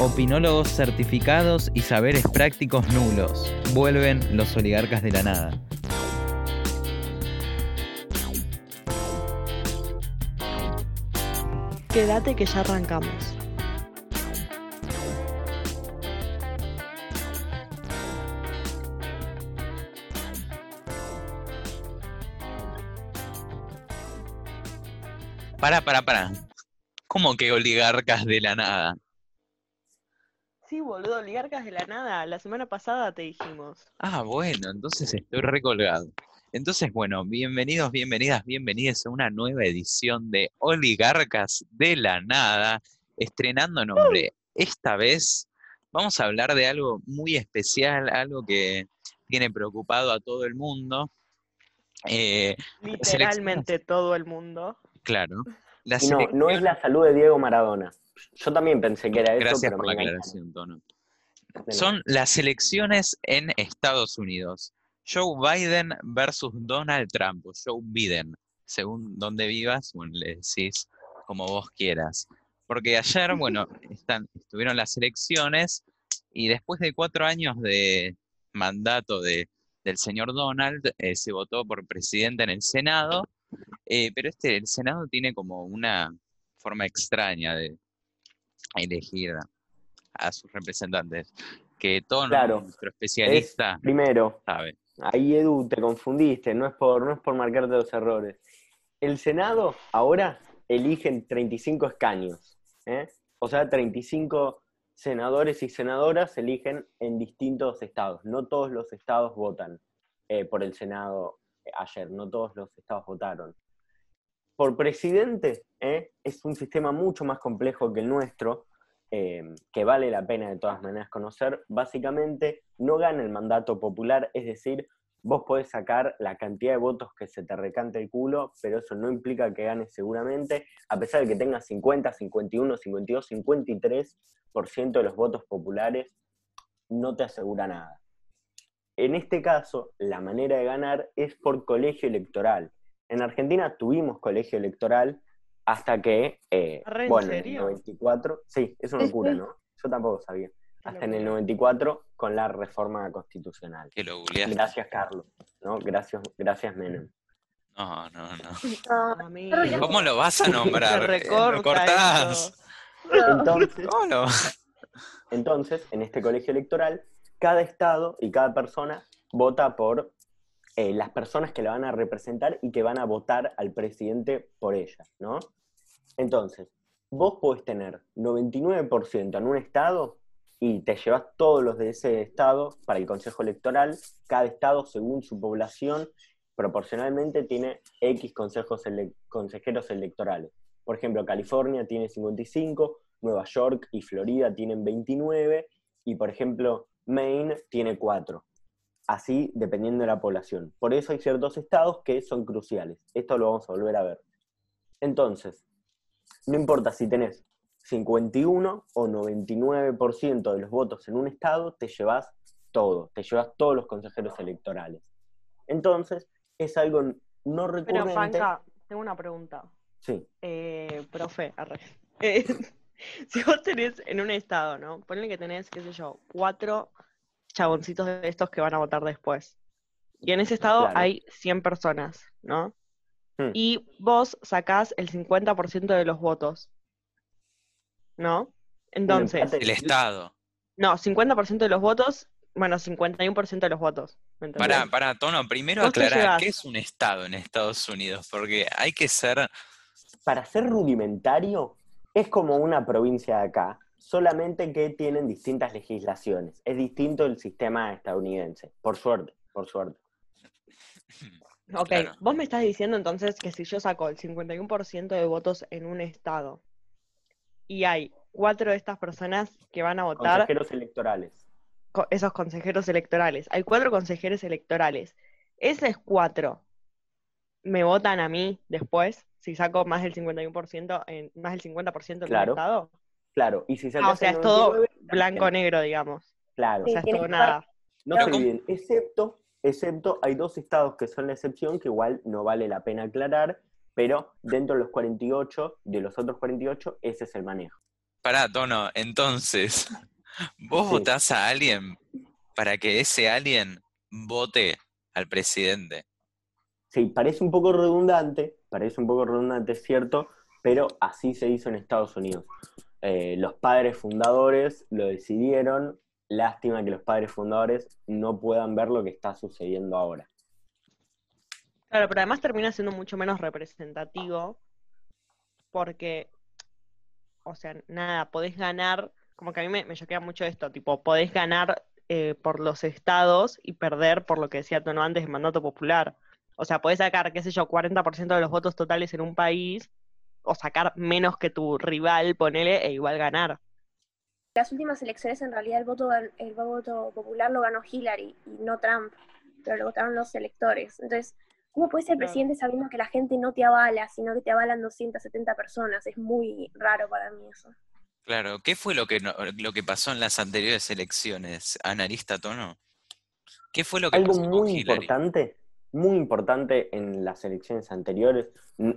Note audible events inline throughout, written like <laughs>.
Opinólogos certificados y saberes prácticos nulos. Vuelven los oligarcas de la nada. Quédate que ya arrancamos. Para, para, para. ¿Cómo que oligarcas de la nada? Sí, boludo, oligarcas de la nada. La semana pasada te dijimos. Ah, bueno, entonces estoy recolgado. Entonces, bueno, bienvenidos, bienvenidas, bienvenidas a una nueva edición de Oligarcas de la Nada, estrenando nombre. Esta vez vamos a hablar de algo muy especial, algo que tiene preocupado a todo el mundo. Eh, Literalmente todo el mundo. claro. La no, no es la salud de Diego Maradona. Yo también pensé que era eso, Gracias pero por la aclaración, Tono. Son las elecciones en Estados Unidos. Joe Biden versus Donald Trump, o Joe Biden, según donde vivas, bueno, le decís como vos quieras. Porque ayer, <laughs> bueno, están, estuvieron las elecciones y después de cuatro años de mandato de, del señor Donald, eh, se votó por presidente en el Senado, eh, pero este, el Senado tiene como una forma extraña de elegir a sus representantes, que todo Claro, nuestro especialista Primero, sabe. ahí Edu, te confundiste, no es por, no es por marcarte los errores. El Senado ahora eligen 35 escaños, ¿eh? o sea, 35 senadores y senadoras se eligen en distintos estados. No todos los estados votan eh, por el Senado ayer, no todos los estados votaron. Por presidente, ¿eh? es un sistema mucho más complejo que el nuestro, eh, que vale la pena de todas maneras conocer. Básicamente, no gana el mandato popular, es decir, vos podés sacar la cantidad de votos que se te recante el culo, pero eso no implica que ganes seguramente, a pesar de que tengas 50, 51, 52, 53% de los votos populares, no te asegura nada. En este caso, la manera de ganar es por colegio electoral. En Argentina tuvimos colegio electoral hasta que, eh, ¿Re en bueno, en el serio? 94, sí, es una locura, ¿no? Yo tampoco sabía. Hasta en el 94 con la reforma constitucional. Que lo googleaste. Gracias, Carlos. ¿no? Gracias, gracias, Menem. No, no, no. <laughs> ¿Cómo lo vas a nombrar? Eh, recorta ¿Lo cortás? Entonces, <laughs> ¿Cómo lo- entonces, en este colegio electoral, cada estado y cada persona vota por eh, las personas que la van a representar y que van a votar al presidente por ellas, ¿no? Entonces, vos podés tener 99% en un estado y te llevas todos los de ese estado para el consejo electoral. Cada estado, según su población, proporcionalmente tiene X consejos consejeros electorales. Por ejemplo, California tiene 55, Nueva York y Florida tienen 29 y, por ejemplo, Maine tiene 4. Así, dependiendo de la población. Por eso hay ciertos estados que son cruciales. Esto lo vamos a volver a ver. Entonces, no importa si tenés 51 o 99% de los votos en un estado, te llevas todo, te llevas todos los consejeros electorales. Entonces, es algo no Pero, recurrente. Panca, tengo una pregunta. Sí, Eh, profe, arre. <laughs> Eh, si vos tenés en un estado, ¿no? Ponle que tenés, qué sé yo, cuatro chaboncitos de estos que van a votar después. Y en ese estado Claro. hay 100 personas, ¿no? Hmm. Y vos sacás el 50% de los votos. ¿No? Entonces. El Estado. no, 50% de los votos, bueno, 51% de los votos. Para, para, Tono, primero aclarar, ¿qué es un Estado en Estados Unidos? Porque hay que ser... para ser rudimentario, es como una provincia de acá, solamente que tienen distintas legislaciones. Es distinto el sistema estadounidense, por suerte, por suerte. <laughs> Ok, Claro. vos me estás diciendo entonces que si yo saco el 51% de votos en un estado y hay cuatro de estas personas que van a votar, Consejeros electorales. co- esos consejeros electorales, hay cuatro consejeros electorales, esos cuatro me votan a mí después si saco más del 51%, en, más del 50% en Claro. un estado. Claro, y si Ah, o sea, es todo 99, blanco-negro, digamos. Claro, O sea, es todo nada. no Pero se ¿cómo? dividen, excepto, excepto hay dos estados que son la excepción, que igual no vale la pena aclarar, pero dentro de los 48, de los otros 48, ese es el manejo. Pará, Tono, entonces, <laughs> vos Sí. votás a alguien para que ese alguien vote al presidente. Sí, parece un poco redundante, parece un poco redundante, es cierto, pero así se hizo en Estados Unidos. Eh, los padres fundadores lo decidieron, lástima que los padres fundadores no puedan ver lo que está sucediendo ahora. Claro, pero además termina siendo mucho menos representativo porque, o sea, nada, podés ganar, como que a mí me, me choquea mucho esto, tipo, podés ganar eh, por los estados y perder por lo que decía Tono antes, el mandato popular. O sea, podés sacar, qué sé yo, 40% de los votos totales en un país o sacar menos que tu rival, ponele, e igual ganar. Las últimas elecciones en realidad el voto, gan- el voto popular lo ganó Hillary y no Trump, pero lo votaron los electores. Entonces, ¿cómo puedes ser presidente sabiendo que la gente no te avala, sino que te avalan 270 personas? Es muy raro para mí eso. Claro, ¿qué fue lo que, no- lo que pasó en las anteriores elecciones, Analista Tono? ¿Qué fue lo que Algo pasó con muy Hillary? importante, muy importante en las elecciones anteriores,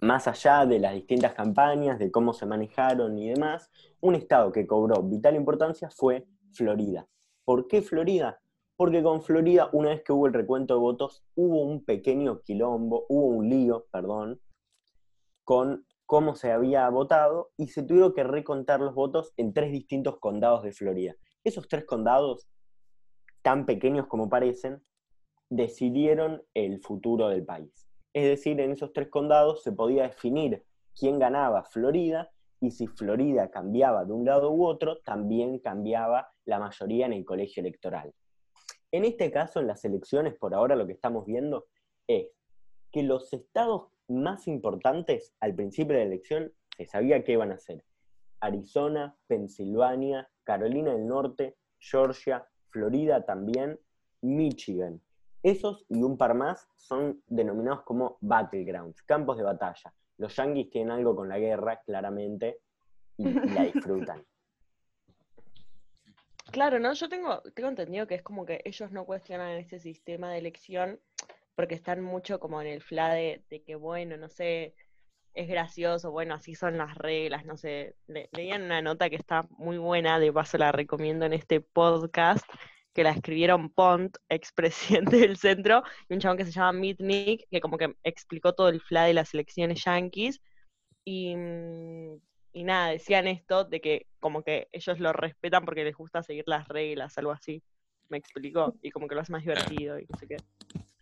más allá de las distintas campañas, de cómo se manejaron y demás, un estado que cobró vital importancia fue Florida. ¿Por qué Florida? Porque con Florida, una vez que hubo el recuento de votos, hubo un pequeño quilombo, hubo un lío, perdón, con cómo se había votado y se tuvieron que recontar los votos en tres distintos condados de Florida. Esos tres condados, tan pequeños como parecen, decidieron el futuro del país. Es decir, en esos tres condados se podía definir quién ganaba Florida y si Florida cambiaba de un lado u otro, también cambiaba la mayoría en el colegio electoral. En este caso, en las elecciones, por ahora lo que estamos viendo es que los estados más importantes al principio de la elección se sabía que iban a ser Arizona, Pensilvania, Carolina del Norte, Georgia, Florida también, Michigan. Esos y un par más son denominados como battlegrounds, campos de batalla. Los yanquis tienen algo con la guerra, claramente, y, la disfrutan. <laughs> Claro, ¿no? Yo tengo, tengo entendido que es como que ellos no cuestionan este sistema de elección porque están mucho como en el fla de, de que, bueno, no sé, es gracioso, bueno, así son las reglas, no sé. Le, leían una nota que está muy buena, de paso la recomiendo en este podcast, que la escribieron Pont, expresidente <laughs> del centro, y un chabón que se llama Mitnick, que como que explicó todo el fla de las elecciones yanquis. Y, mm, y nada, decían esto de que como que ellos lo respetan porque les gusta seguir las reglas, algo así. Me explicó. Y como que lo hace más divertido y no sé qué.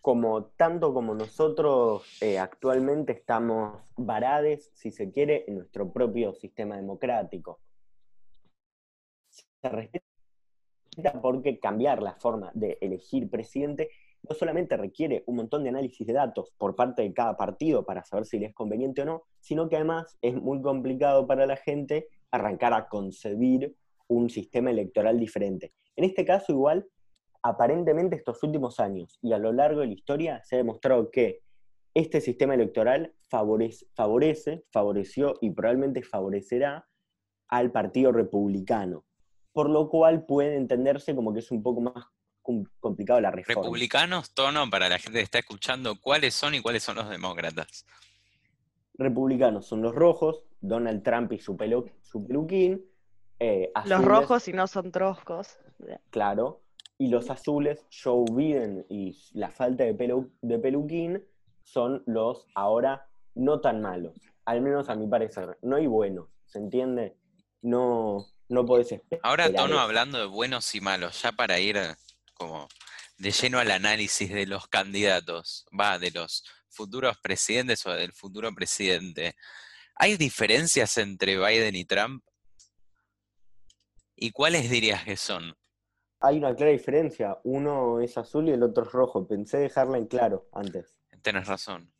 Como tanto como nosotros eh, actualmente estamos varades, si se quiere, en nuestro propio sistema democrático. Se respeta porque cambiar la forma de elegir presidente no solamente requiere un montón de análisis de datos por parte de cada partido para saber si les es conveniente o no, sino que además es muy complicado para la gente arrancar a concebir un sistema electoral diferente. En este caso, igual, aparentemente estos últimos años y a lo largo de la historia se ha demostrado que este sistema electoral favorece, favorece, favoreció y probablemente favorecerá al Partido Republicano, por lo cual puede entenderse como que es un poco más com- complicado la reforma. Republicanos, Tono, para la gente que está escuchando, ¿cuáles son y cuáles son los demócratas? Republicanos son los rojos, Donald Trump y su, pelo, su peluquín. eh, Los rojos si no son troscos. Claro. Y los azules, Joe Biden y la falta de, pelu- de peluquín, son los ahora no tan malos. Al menos a mi parecer. No hay buenos, ¿se entiende? No, no podés esperar. Ahora, Tono, hablando de buenos y malos, ya para ir como de lleno al análisis de los candidatos, va, de los futuros presidentes o del futuro presidente. ¿Hay diferencias entre Biden y Trump? ¿Y cuáles dirías que son? Hay una clara diferencia. Uno es azul y el otro es rojo. Pensé dejarla en claro antes. Tenés razón.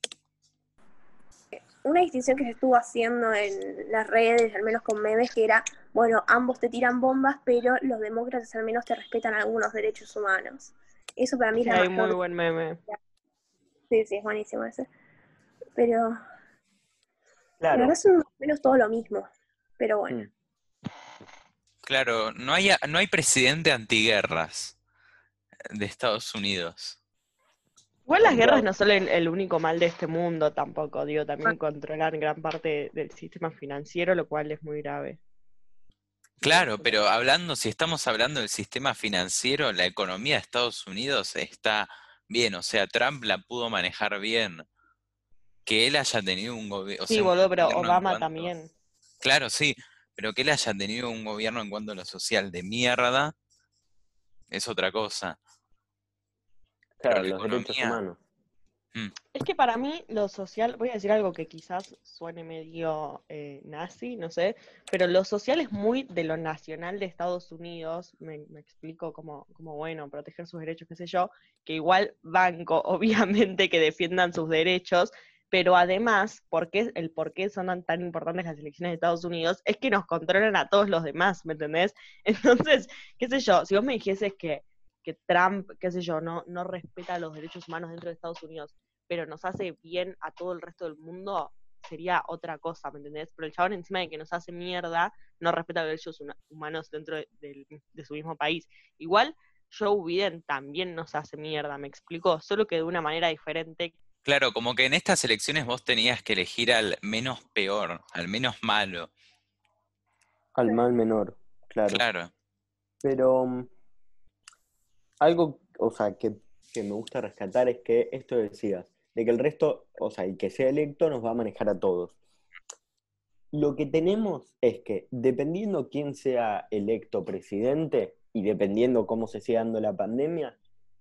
Una distinción que se estuvo haciendo en las redes, al menos con memes, que era, bueno, ambos te tiran bombas, pero los demócratas al menos te respetan algunos derechos humanos. Eso para mí es la Hay muy buen meme. Sí, sí, es buenísimo ese. Pero la Claro. verdad son más o menos todo lo mismo. Pero bueno, Mm. Claro, no hay, no hay presidente antiguerras de Estados Unidos. Igual las guerras no son el, el único mal de este mundo tampoco, digo, también controlar gran parte del sistema financiero, lo cual es muy grave. Claro, pero hablando, si estamos hablando del sistema financiero, la economía de Estados Unidos está bien, o sea, Trump la pudo manejar bien. Que él haya tenido un gobierno. Sí, boludo, pero Obama también. Claro, sí, pero que él haya tenido un gobierno en cuanto a lo social de mierda es otra cosa. Claro, los derechos humanos. Mm. Es que para mí lo social, voy a decir algo que quizás suene medio eh, nazi, no sé, pero lo social es muy de lo nacional de Estados Unidos, me, explico como, como, bueno, proteger sus derechos, qué sé yo, que igual banco, <laughs> obviamente, que defiendan sus derechos, pero además, porque el por qué son tan importantes las elecciones de Estados Unidos es que nos controlan a todos los demás, ¿me entendés? <laughs> Entonces, qué sé yo, si vos me dijeses que que Trump, qué sé yo, no, no respeta los derechos humanos dentro de Estados Unidos, pero nos hace bien a todo el resto del mundo, sería otra cosa, ¿me entendés? Pero el chabón encima de que nos hace mierda, no respeta los derechos humanos dentro de, su mismo país. Igual Joe Biden también nos hace mierda, me explico, solo que de una manera diferente. Claro, como que en estas elecciones vos tenías que elegir al menos peor, al menos malo. Al mal menor, claro. Claro. Pero mm, algo, o sea, que, me gusta rescatar es que esto decías, de que el resto, o sea, el que sea electo nos va a manejar a todos. Lo que tenemos es que, dependiendo quién sea electo presidente y dependiendo cómo se siga dando la pandemia,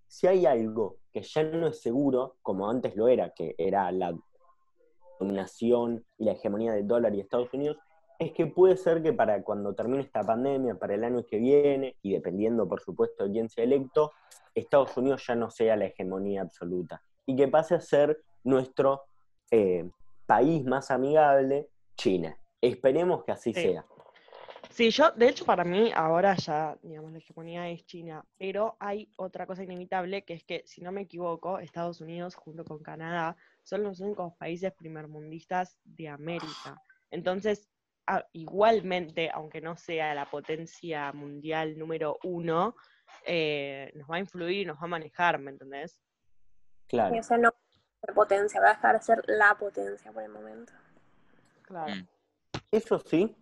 si hay algo que ya no es seguro, como antes lo era, que era la dominación y la hegemonía del dólar y Estados Unidos, es que puede ser que para cuando termine esta pandemia, para el año que viene, y dependiendo por supuesto de quién sea electo, Estados Unidos ya no sea la hegemonía absoluta y que pase a ser nuestro eh, país más amigable, China. Esperemos que así sea. Sí, yo, de hecho, para mí ahora ya, digamos, la hegemonía es China, pero hay otra cosa inevitable que es que, si no me equivoco, Estados Unidos junto con Canadá son los únicos países primermundistas de América. Entonces, igualmente, aunque no sea la potencia mundial número uno, eh, nos va a influir y nos va a manejar, ¿me entendés? Claro. Y no potencia, va a dejar de ser la potencia por el momento. Claro. Mm. Eso sí,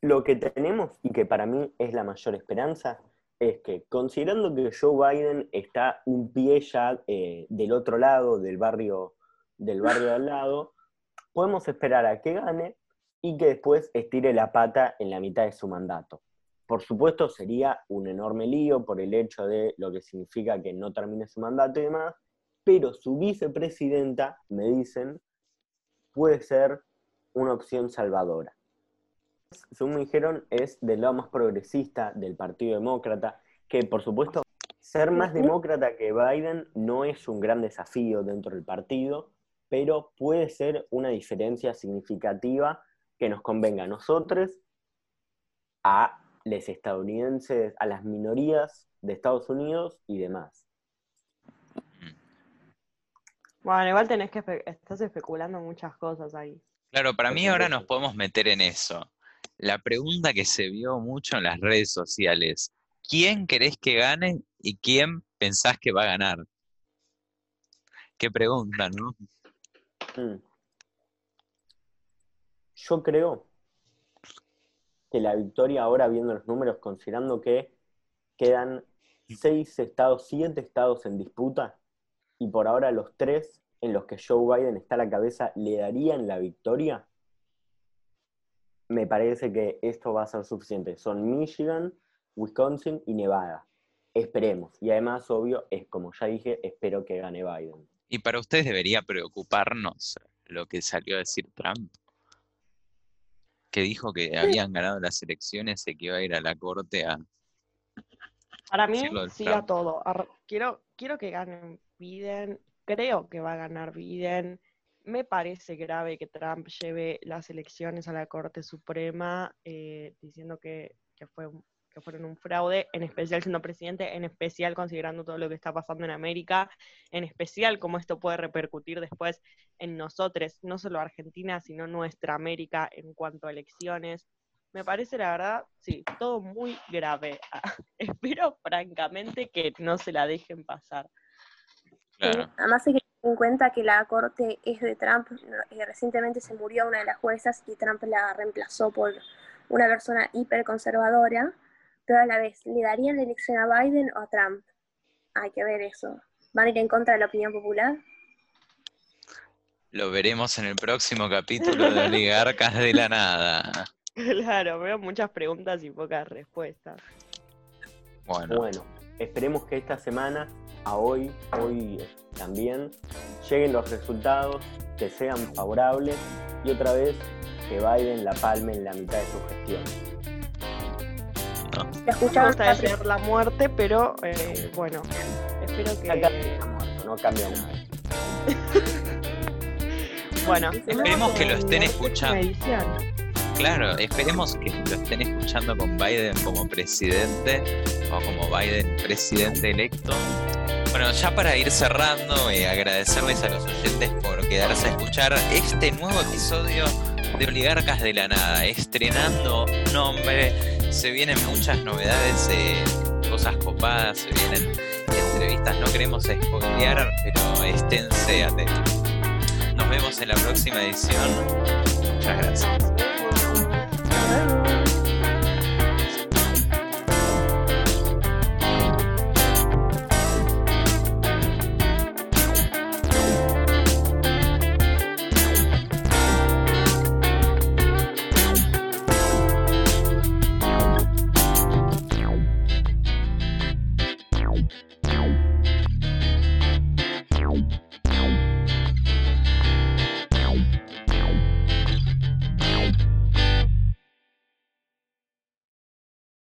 lo que tenemos y que para mí es la mayor esperanza es que considerando que Joe Biden está un pie ya eh, del otro lado del barrio del barrio de al lado, podemos esperar a que gane y que después estire la pata en la mitad de su mandato. Por supuesto, sería un enorme lío por el hecho de lo que significa que no termine su mandato y demás, pero su vicepresidenta, me dicen, puede ser una opción salvadora. Según me dijeron, es del lado más progresista del Partido Demócrata, que por supuesto, ser más demócrata que Biden no es un gran desafío dentro del partido, pero puede ser una diferencia significativa que nos convenga a nosotros, a los estadounidenses, a las minorías de Estados Unidos y demás. Bueno, igual tenés que, estás especulando muchas cosas ahí. Claro, para mí ahora nos podemos meter en eso. La pregunta que se vio mucho en las redes sociales, ¿quién querés que gane y quién pensás que va a ganar? Qué pregunta, ¿no? Mm. Yo creo que la victoria ahora, viendo los números, considerando que quedan seis estados, siete estados en disputa, y por ahora los tres en los que Joe Biden está a la cabeza le darían la victoria, me parece que esto va a ser suficiente. Son Michigan, Wisconsin y Nevada. Esperemos. Y además, obvio, es como ya dije, espero que gane Biden. ¿Y para ustedes debería preocuparnos lo que salió a decir Trump? que dijo que habían ganado las elecciones y que iba a ir a la corte a... Para mí, sí a todo. Quiero, quiero que ganen Biden, creo que va a ganar Biden. Me parece grave que Trump lleve las elecciones a la Corte Suprema eh, diciendo que, que fue que fueron un fraude, en especial siendo presidente, en especial considerando todo lo que está pasando en América, en especial cómo esto puede repercutir después en nosotros, no solo Argentina, sino nuestra América en cuanto a elecciones. Me parece, la verdad, sí, todo muy grave. <laughs> Espero, francamente, que no se la dejen pasar. Además hay que tener en cuenta que la corte es de Trump. y recientemente se murió una de las juezas y Trump la reemplazó por una persona hiperconservadora, pero a la vez, ¿le darían la elección a Biden o a Trump? Hay que ver eso. ¿Van a ir en contra de la opinión popular? Lo veremos en el próximo capítulo de Oligarcas de la Nada. <laughs> Claro, veo muchas preguntas y pocas respuestas. Bueno, Bueno, esperemos que esta semana, a hoy, hoy también, lleguen los resultados, que sean favorables y otra vez que Biden la palme en la mitad de su gestión. ¿La Me escucharon? gusta desear la muerte, pero eh, bueno, espero que... muerto, no cambia nada. <laughs> Bueno, Esperemos que lo estén escuchando. Claro, esperemos que lo estén escuchando con Biden como presidente o como Biden presidente electo. Bueno, ya para ir cerrando, eh, agradecerles a los oyentes por quedarse a escuchar este nuevo episodio de Oligarcas de la Nada, estrenando nombre, se vienen muchas novedades, eh, cosas copadas, se vienen entrevistas, no queremos spoilear, pero esténse atentos. Nos vemos en la próxima edición. Muchas gracias.